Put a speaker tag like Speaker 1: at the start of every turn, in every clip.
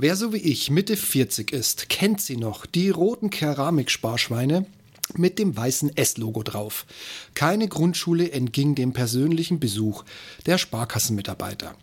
Speaker 1: Wer so wie ich Mitte 40 ist, kennt sie noch, die roten Keramiksparschweine mit dem weißen S-Logo drauf. Keine Grundschule entging dem persönlichen Besuch der Sparkassenmitarbeiter.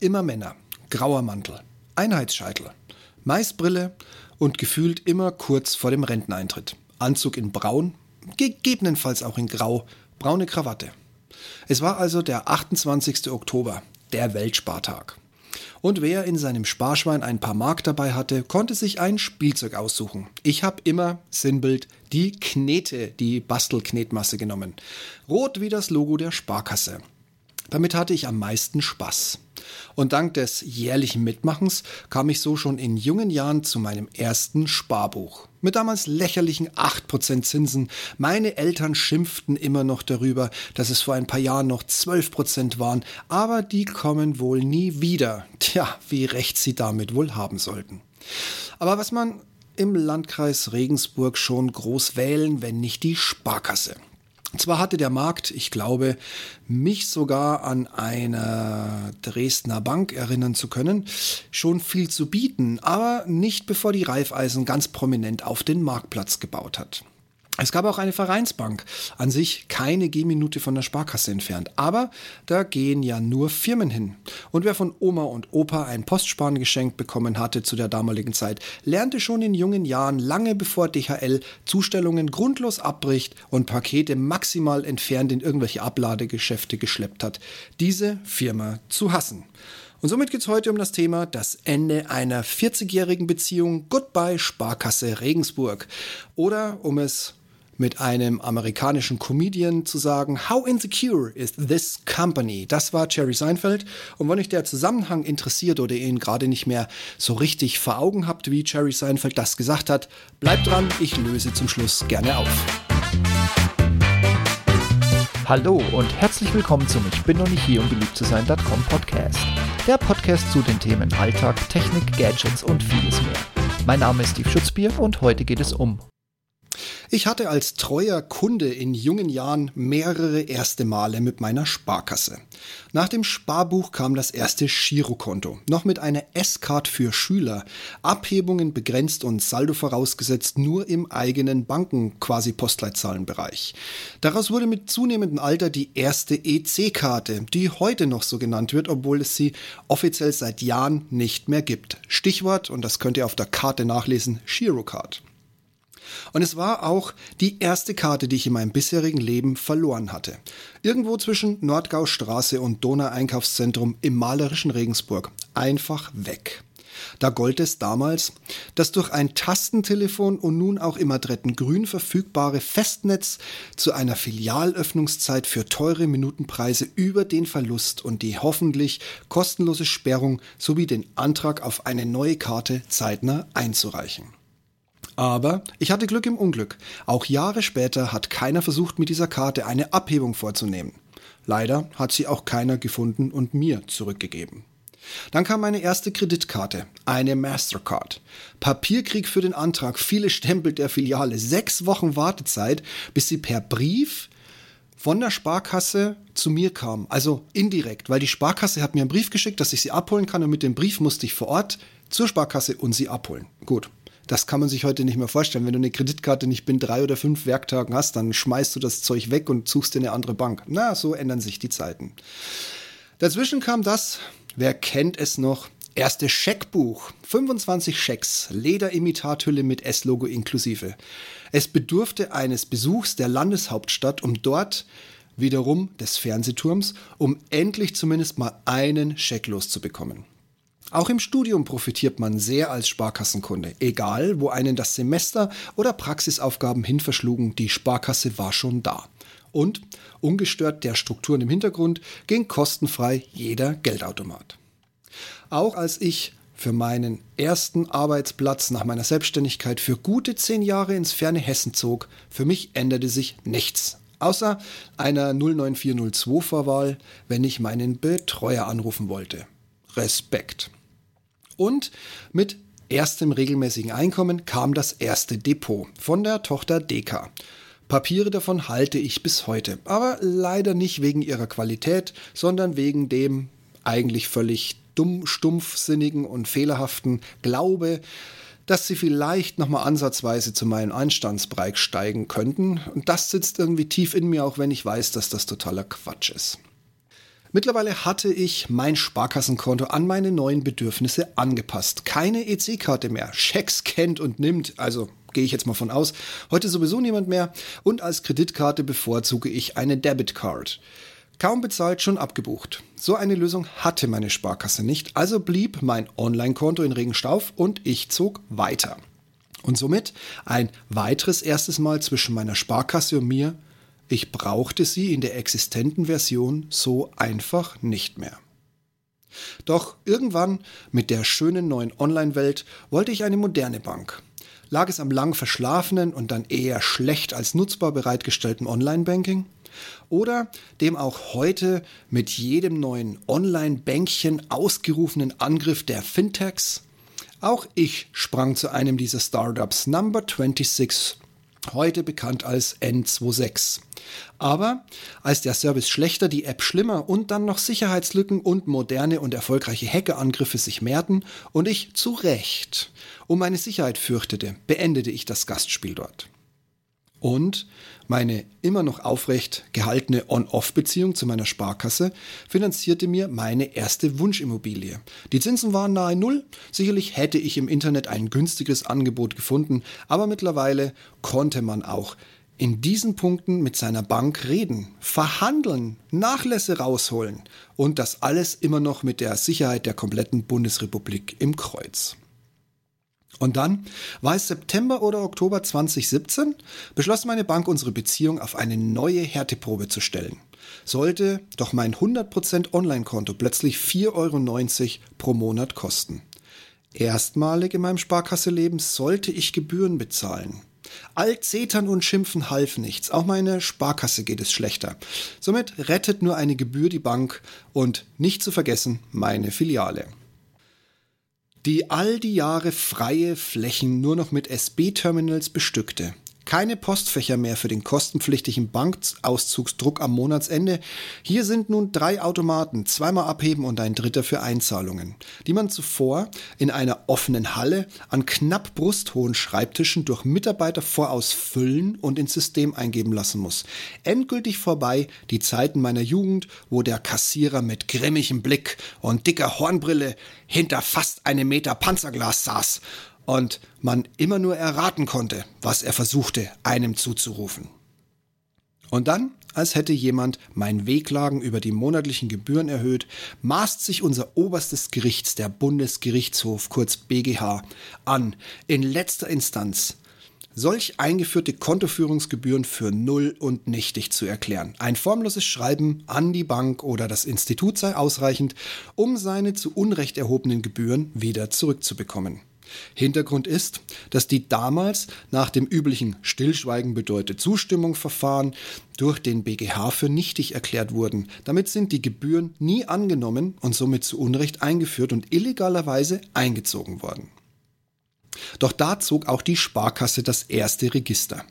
Speaker 1: Immer Männer, grauer Mantel, Einheitsscheitel, Maisbrille und gefühlt immer kurz vor dem Renteneintritt. Anzug in braun, gegebenenfalls auch in grau, braune Krawatte. Es war also der 28. Oktober, der Weltspartag. Und wer in seinem Sparschwein ein paar Mark dabei hatte, konnte sich ein Spielzeug aussuchen. Ich habe immer, Sinnbild, die Knete, die Bastelknetmasse genommen. Rot wie das Logo der Sparkasse. Damit hatte ich am meisten Spaß. Und dank des jährlichen Mitmachens kam ich so schon in jungen Jahren zu meinem ersten Sparbuch. Mit damals lächerlichen 8% Zinsen. Meine Eltern schimpften immer noch darüber, dass es vor ein paar Jahren noch 12% waren, aber die kommen wohl nie wieder. Tja, wie recht sie damit wohl haben sollten. Aber was man im Landkreis Regensburg schon groß wählen, wenn nicht die Sparkasse. Zwar hatte der Markt, ich glaube, mich sogar an eine Dresdner Bank erinnern zu können, schon viel zu bieten, aber nicht bevor die Raiffeisen ganz prominent auf den Marktplatz gebaut hat. Es gab auch eine Vereinsbank, an sich keine Gehminute von der Sparkasse entfernt, aber da gehen ja nur Firmen hin. Und wer von Oma und Opa ein Postsparen geschenkt bekommen hatte zu der damaligen Zeit, lernte schon in jungen Jahren, lange bevor DHL Zustellungen grundlos abbricht und Pakete maximal entfernt in irgendwelche Abladegeschäfte geschleppt hat, diese Firma zu hassen. Und somit geht es heute um das Thema das Ende einer 40-jährigen Beziehung Goodbye Sparkasse Regensburg. Oder um es mit einem amerikanischen Comedian zu sagen, How insecure is this company? Das war Jerry Seinfeld. Und wenn euch der Zusammenhang interessiert oder ihr ihn gerade nicht mehr so richtig vor Augen habt, wie Jerry Seinfeld das gesagt hat, bleibt dran, ich löse zum Schluss gerne auf.
Speaker 2: Hallo und herzlich willkommen zum Ich bin noch nicht hier, um beliebt zu sein.com Podcast. Der Podcast zu den Themen Alltag, Technik, Gadgets und vieles mehr. Mein Name ist Steve Schutzbier und heute geht es um
Speaker 1: ich hatte als treuer Kunde in jungen Jahren mehrere erste Male mit meiner Sparkasse. Nach dem Sparbuch kam das erste Girokonto, noch mit einer S-Card für Schüler, Abhebungen begrenzt und Saldo vorausgesetzt nur im eigenen Banken quasi Postleitzahlenbereich. Daraus wurde mit zunehmendem Alter die erste EC-Karte, die heute noch so genannt wird, obwohl es sie offiziell seit Jahren nicht mehr gibt. Stichwort, und das könnt ihr auf der Karte nachlesen, Girocard. Und es war auch die erste Karte, die ich in meinem bisherigen Leben verloren hatte. Irgendwo zwischen Nordgaustraße und Donau-Einkaufszentrum im malerischen Regensburg. Einfach weg. Da gold es damals, dass durch ein Tastentelefon und nun auch im Adrettengrün verfügbare Festnetz zu einer Filialöffnungszeit für teure Minutenpreise über den Verlust und die hoffentlich kostenlose Sperrung sowie den Antrag auf eine neue Karte zeitnah einzureichen. Aber ich hatte Glück im Unglück. Auch Jahre später hat keiner versucht, mit dieser Karte eine Abhebung vorzunehmen. Leider hat sie auch keiner gefunden und mir zurückgegeben. Dann kam meine erste Kreditkarte, eine Mastercard. Papierkrieg für den Antrag, viele Stempel der Filiale, sechs Wochen Wartezeit, bis sie per Brief von der Sparkasse zu mir kam. Also indirekt, weil die Sparkasse hat mir einen Brief geschickt, dass ich sie abholen kann und mit dem Brief musste ich vor Ort zur Sparkasse und sie abholen. Gut, das kann man sich heute nicht mehr vorstellen. Wenn du eine Kreditkarte nicht binnen drei oder fünf Werktagen hast, dann schmeißt du das Zeug weg und suchst dir eine andere Bank. Na, so ändern sich die Zeiten. Dazwischen kam das, wer kennt es noch, erste Scheckbuch. 25 Schecks, Lederimitathülle mit S-Logo inklusive. Es bedurfte eines Besuchs der Landeshauptstadt, um dort wiederum des Fernsehturms, um endlich zumindest mal einen Scheck loszubekommen. Auch im Studium profitiert man sehr als Sparkassenkunde. Egal, wo einen das Semester oder Praxisaufgaben hin verschlugen, die Sparkasse war schon da. Und, ungestört der Strukturen im Hintergrund, ging kostenfrei jeder Geldautomat. Auch als ich für meinen ersten Arbeitsplatz nach meiner Selbstständigkeit für gute zehn Jahre ins ferne Hessen zog, für mich änderte sich nichts. Außer einer 09402-Vorwahl, wenn ich meinen Betreuer anrufen wollte. Respekt. Und mit erstem regelmäßigen Einkommen kam das erste Depot von der Tochter Deka. Papiere davon halte ich bis heute, aber leider nicht wegen ihrer Qualität, sondern wegen dem eigentlich völlig dumm, stumpfsinnigen und fehlerhaften Glaube, dass sie vielleicht nochmal ansatzweise zu meinem Einstandsbereich steigen könnten. Und das sitzt irgendwie tief in mir, auch wenn ich weiß, dass das totaler Quatsch ist. Mittlerweile hatte ich mein Sparkassenkonto an meine neuen Bedürfnisse angepasst. Keine EC-Karte mehr. Schecks kennt und nimmt, also gehe ich jetzt mal von aus. Heute sowieso niemand mehr. Und als Kreditkarte bevorzuge ich eine Debitcard. Kaum bezahlt, schon abgebucht. So eine Lösung hatte meine Sparkasse nicht, also blieb mein Online-Konto in Regenstauf und ich zog weiter. Und somit ein weiteres erstes Mal zwischen meiner Sparkasse und mir. Ich brauchte sie in der existenten Version so einfach nicht mehr. Doch irgendwann mit der schönen neuen Online-Welt wollte ich eine moderne Bank. Lag es am lang verschlafenen und dann eher schlecht als nutzbar bereitgestellten Online-Banking? Oder dem auch heute mit jedem neuen Online-Bänkchen ausgerufenen Angriff der Fintechs? Auch ich sprang zu einem dieser Startups, Number 26, heute bekannt als N26. Aber als der Service schlechter, die App schlimmer und dann noch Sicherheitslücken und moderne und erfolgreiche Hackerangriffe sich mehrten und ich zu Recht um meine Sicherheit fürchtete, beendete ich das Gastspiel dort. Und meine immer noch aufrecht gehaltene On-Off-Beziehung zu meiner Sparkasse finanzierte mir meine erste Wunschimmobilie. Die Zinsen waren nahe Null. Sicherlich hätte ich im Internet ein günstiges Angebot gefunden, aber mittlerweile konnte man auch in diesen Punkten mit seiner Bank reden, verhandeln, Nachlässe rausholen und das alles immer noch mit der Sicherheit der kompletten Bundesrepublik im Kreuz. Und dann war es September oder Oktober 2017, beschloss meine Bank, unsere Beziehung auf eine neue Härteprobe zu stellen. Sollte doch mein 100% Online-Konto plötzlich 4,90 Euro pro Monat kosten. Erstmalig in meinem Sparkasse-Leben sollte ich Gebühren bezahlen. All Zetern und Schimpfen half nichts. Auch meine Sparkasse geht es schlechter. Somit rettet nur eine Gebühr die Bank und nicht zu vergessen meine Filiale die all die Jahre freie Flächen nur noch mit SB-Terminals bestückte. Keine Postfächer mehr für den kostenpflichtigen Bankauszugsdruck am Monatsende. Hier sind nun drei Automaten, zweimal abheben und ein dritter für Einzahlungen, die man zuvor in einer offenen Halle an knapp brusthohen Schreibtischen durch Mitarbeiter voraus füllen und ins System eingeben lassen muss. Endgültig vorbei die Zeiten meiner Jugend, wo der Kassierer mit grimmigem Blick und dicker Hornbrille hinter fast einem Meter Panzerglas saß und man immer nur erraten konnte, was er versuchte, einem zuzurufen. Und dann, als hätte jemand mein Wehklagen über die monatlichen Gebühren erhöht, maßt sich unser oberstes Gerichts, der Bundesgerichtshof, kurz BGH, an, in letzter Instanz solch eingeführte Kontoführungsgebühren für null und nichtig zu erklären. Ein formloses Schreiben an die Bank oder das Institut sei ausreichend, um seine zu Unrecht erhobenen Gebühren wieder zurückzubekommen. Hintergrund ist, dass die damals nach dem üblichen Stillschweigen bedeutet Zustimmung Verfahren durch den BGH für nichtig erklärt wurden. Damit sind die Gebühren nie angenommen und somit zu Unrecht eingeführt und illegalerweise eingezogen worden. Doch da zog auch die Sparkasse das erste Register.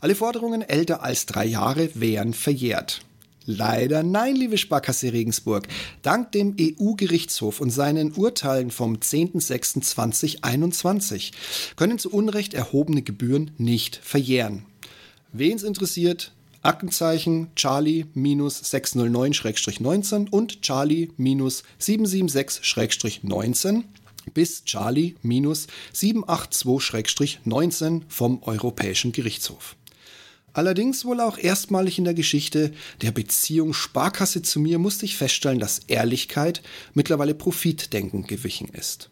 Speaker 1: Alle Forderungen älter als drei Jahre wären verjährt. Leider nein, liebe Sparkasse Regensburg. Dank dem EU-Gerichtshof und seinen Urteilen vom 10.06.2021 können zu Unrecht erhobene Gebühren nicht verjähren. Wen's interessiert, Aktenzeichen Charlie-609-19 und Charlie-776-19 bis Charlie-782-19 vom Europäischen Gerichtshof. Allerdings wohl auch erstmalig in der Geschichte der Beziehung Sparkasse zu mir musste ich feststellen, dass Ehrlichkeit mittlerweile Profitdenken gewichen ist.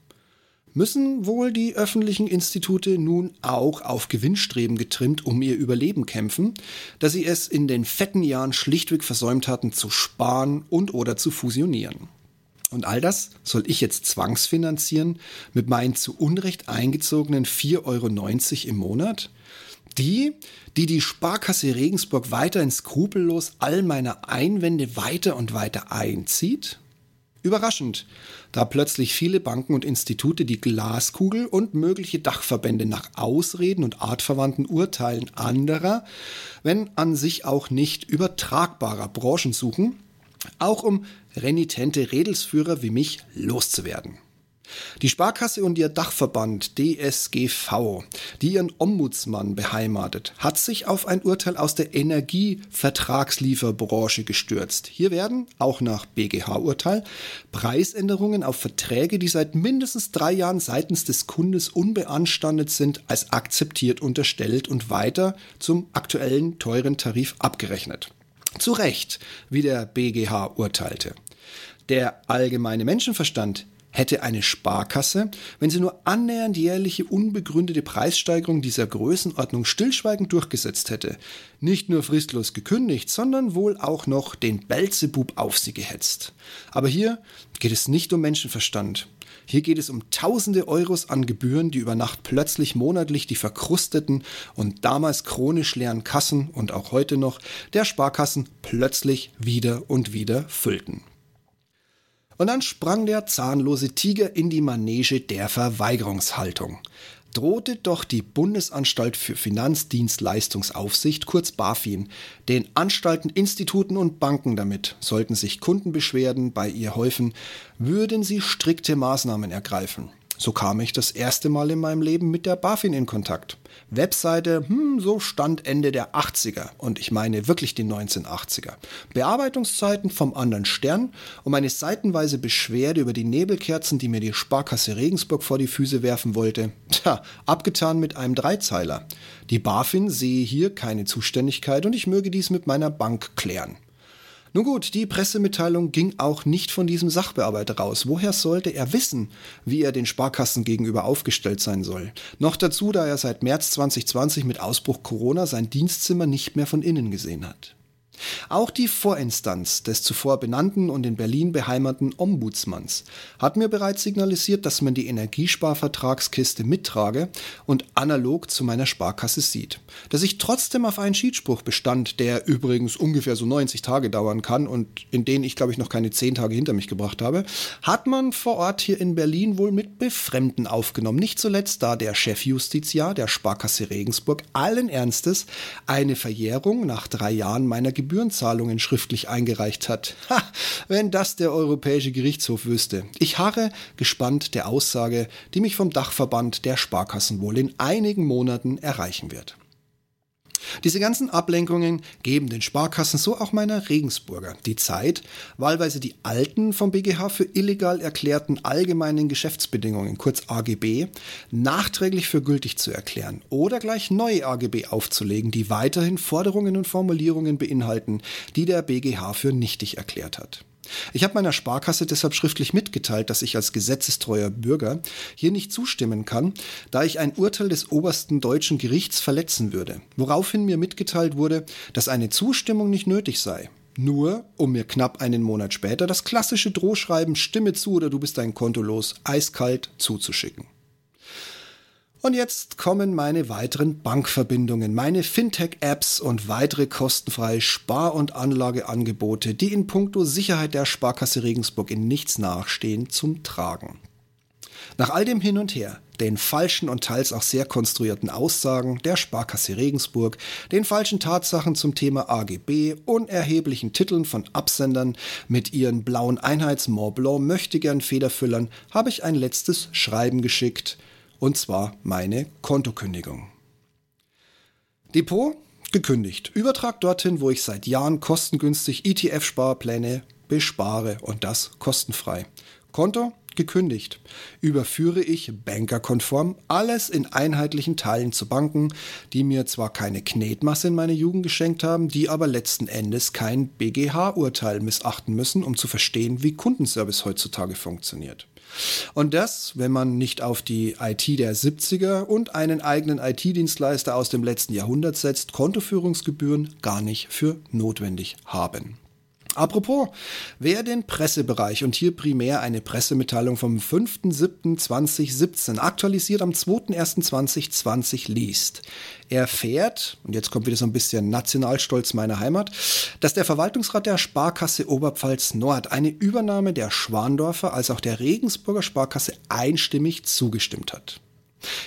Speaker 1: Müssen wohl die öffentlichen Institute nun auch auf Gewinnstreben getrimmt um ihr Überleben kämpfen, dass sie es in den fetten Jahren schlichtweg versäumt hatten zu sparen und oder zu fusionieren. Und all das soll ich jetzt zwangsfinanzieren mit meinen zu Unrecht eingezogenen 4,90 Euro im Monat? Die, die die Sparkasse Regensburg weiterhin skrupellos all meine Einwände weiter und weiter einzieht? Überraschend, da plötzlich viele Banken und Institute die Glaskugel und mögliche Dachverbände nach Ausreden und artverwandten Urteilen anderer, wenn an sich auch nicht übertragbarer Branchen suchen, Auch um renitente Redelsführer wie mich loszuwerden. Die Sparkasse und ihr Dachverband DSGV, die ihren Ombudsmann beheimatet, hat sich auf ein Urteil aus der Energievertragslieferbranche gestürzt. Hier werden, auch nach BGH-Urteil, Preisänderungen auf Verträge, die seit mindestens drei Jahren seitens des Kundes unbeanstandet sind, als akzeptiert unterstellt und weiter zum aktuellen teuren Tarif abgerechnet. Zu Recht, wie der BGH urteilte. Der allgemeine Menschenverstand hätte eine Sparkasse, wenn sie nur annähernd jährliche unbegründete Preissteigerung dieser Größenordnung stillschweigend durchgesetzt hätte, nicht nur fristlos gekündigt, sondern wohl auch noch den Belzebub auf sie gehetzt. Aber hier geht es nicht um Menschenverstand. Hier geht es um tausende Euros an Gebühren, die über Nacht plötzlich monatlich die verkrusteten und damals chronisch leeren Kassen und auch heute noch der Sparkassen plötzlich wieder und wieder füllten. Und dann sprang der zahnlose Tiger in die Manege der Verweigerungshaltung. Drohte doch die Bundesanstalt für Finanzdienstleistungsaufsicht, kurz BaFin, den Anstalten, Instituten und Banken damit, sollten sich Kundenbeschwerden bei ihr häufen, würden sie strikte Maßnahmen ergreifen. So kam ich das erste Mal in meinem Leben mit der BaFin in Kontakt. Webseite, hm, so stand Ende der 80er und ich meine wirklich die 1980er. Bearbeitungszeiten vom anderen Stern und eine seitenweise Beschwerde über die Nebelkerzen, die mir die Sparkasse Regensburg vor die Füße werfen wollte. Tja, abgetan mit einem Dreizeiler. Die BaFin sehe hier keine Zuständigkeit und ich möge dies mit meiner Bank klären. Nun gut, die Pressemitteilung ging auch nicht von diesem Sachbearbeiter raus. Woher sollte er wissen, wie er den Sparkassen gegenüber aufgestellt sein soll? Noch dazu, da er seit März 2020 mit Ausbruch Corona sein Dienstzimmer nicht mehr von innen gesehen hat. Auch die Vorinstanz des zuvor benannten und in Berlin beheimateten Ombudsmanns hat mir bereits signalisiert, dass man die Energiesparvertragskiste mittrage und analog zu meiner Sparkasse sieht. Dass ich trotzdem auf einen Schiedsspruch bestand, der übrigens ungefähr so 90 Tage dauern kann und in denen ich glaube ich noch keine 10 Tage hinter mich gebracht habe, hat man vor Ort hier in Berlin wohl mit Befremden aufgenommen. Nicht zuletzt da der Chefjustiziar der Sparkasse Regensburg allen Ernstes eine Verjährung nach drei Jahren meiner Gebührenzahlungen schriftlich eingereicht hat. Ha, wenn das der Europäische Gerichtshof wüsste. Ich harre gespannt der Aussage, die mich vom Dachverband der Sparkassen wohl in einigen Monaten erreichen wird. Diese ganzen Ablenkungen geben den Sparkassen, so auch meiner Regensburger, die Zeit, wahlweise die alten vom BGH für illegal erklärten allgemeinen Geschäftsbedingungen, kurz AGB, nachträglich für gültig zu erklären oder gleich neue AGB aufzulegen, die weiterhin Forderungen und Formulierungen beinhalten, die der BGH für nichtig erklärt hat. Ich habe meiner Sparkasse deshalb schriftlich mitgeteilt, dass ich als gesetzestreuer Bürger hier nicht zustimmen kann, da ich ein Urteil des obersten deutschen Gerichts verletzen würde, woraufhin mir mitgeteilt wurde, dass eine Zustimmung nicht nötig sei. Nur, um mir knapp einen Monat später das klassische Drohschreiben Stimme zu oder du bist dein Konto los eiskalt zuzuschicken. Und jetzt kommen meine weiteren Bankverbindungen, meine Fintech-Apps und weitere kostenfreie Spar- und Anlageangebote, die in puncto Sicherheit der Sparkasse Regensburg in nichts nachstehen, zum Tragen. Nach all dem Hin und Her, den falschen und teils auch sehr konstruierten Aussagen der Sparkasse Regensburg, den falschen Tatsachen zum Thema AGB, unerheblichen Titeln von Absendern mit ihren blauen Einheits Mont Blanc möchtegern Federfüllern, habe ich ein letztes Schreiben geschickt – und zwar meine Kontokündigung. Depot gekündigt. Übertrag dorthin, wo ich seit Jahren kostengünstig ETF-Sparpläne bespare und das kostenfrei. Konto gekündigt. Überführe ich bankerkonform alles in einheitlichen Teilen zu Banken, die mir zwar keine Knetmasse in meine Jugend geschenkt haben, die aber letzten Endes kein BGH-Urteil missachten müssen, um zu verstehen, wie Kundenservice heutzutage funktioniert. Und das, wenn man nicht auf die IT der 70er und einen eigenen IT-Dienstleister aus dem letzten Jahrhundert setzt, Kontoführungsgebühren gar nicht für notwendig haben. Apropos, wer den Pressebereich und hier primär eine Pressemitteilung vom 5.7.2017 aktualisiert am 2.1.2020 liest, erfährt, und jetzt kommt wieder so ein bisschen Nationalstolz meiner Heimat, dass der Verwaltungsrat der Sparkasse Oberpfalz Nord eine Übernahme der Schwandorfer als auch der Regensburger Sparkasse einstimmig zugestimmt hat.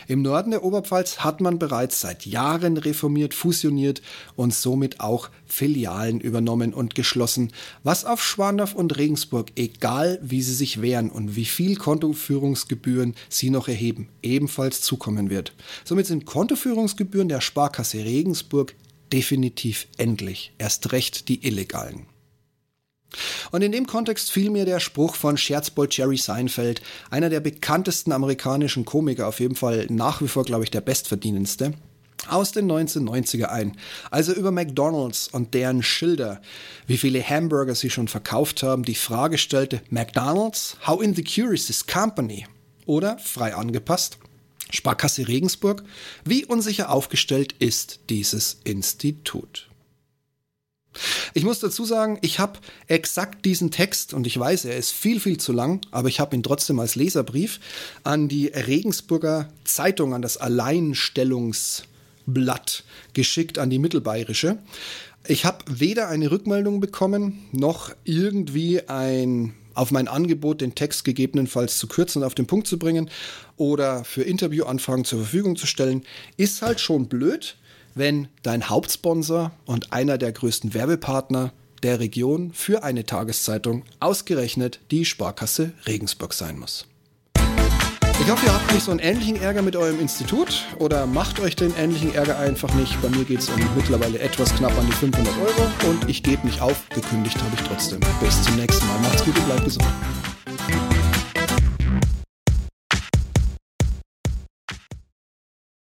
Speaker 1: Im Norden der Oberpfalz hat man bereits seit Jahren reformiert, fusioniert und somit auch Filialen übernommen und geschlossen, was auf Schwandorf und Regensburg, egal wie sie sich wehren und wie viel Kontoführungsgebühren sie noch erheben, ebenfalls zukommen wird. Somit sind Kontoführungsgebühren der Sparkasse Regensburg definitiv endlich, erst recht die illegalen. Und in dem Kontext fiel mir der Spruch von Scherzbold Jerry Seinfeld, einer der bekanntesten amerikanischen Komiker, auf jeden Fall nach wie vor, glaube ich, der bestverdienendste, aus den 1990er ein. Also über McDonald's und deren Schilder, wie viele Hamburger sie schon verkauft haben, die Frage stellte, McDonald's, how insecure is this company? Oder, frei angepasst, Sparkasse Regensburg, wie unsicher aufgestellt ist dieses Institut? Ich muss dazu sagen, ich habe exakt diesen Text und ich weiß, er ist viel, viel zu lang, aber ich habe ihn trotzdem als Leserbrief an die Regensburger Zeitung, an das Alleinstellungsblatt geschickt, an die Mittelbayerische. Ich habe weder eine Rückmeldung bekommen, noch irgendwie ein auf mein Angebot, den Text gegebenenfalls zu kürzen und auf den Punkt zu bringen oder für Interviewanfragen zur Verfügung zu stellen, ist halt schon blöd wenn dein Hauptsponsor und einer der größten Werbepartner der Region für eine Tageszeitung ausgerechnet die Sparkasse Regensburg sein muss. Ich hoffe, ihr habt nicht so einen ähnlichen Ärger mit eurem Institut oder macht euch den ähnlichen Ärger einfach nicht. Bei mir geht es um mittlerweile etwas knapp an die 500 Euro und ich gebe nicht auf. Gekündigt habe ich trotzdem. Bis zum nächsten Mal. Macht's gut und bleibt gesund.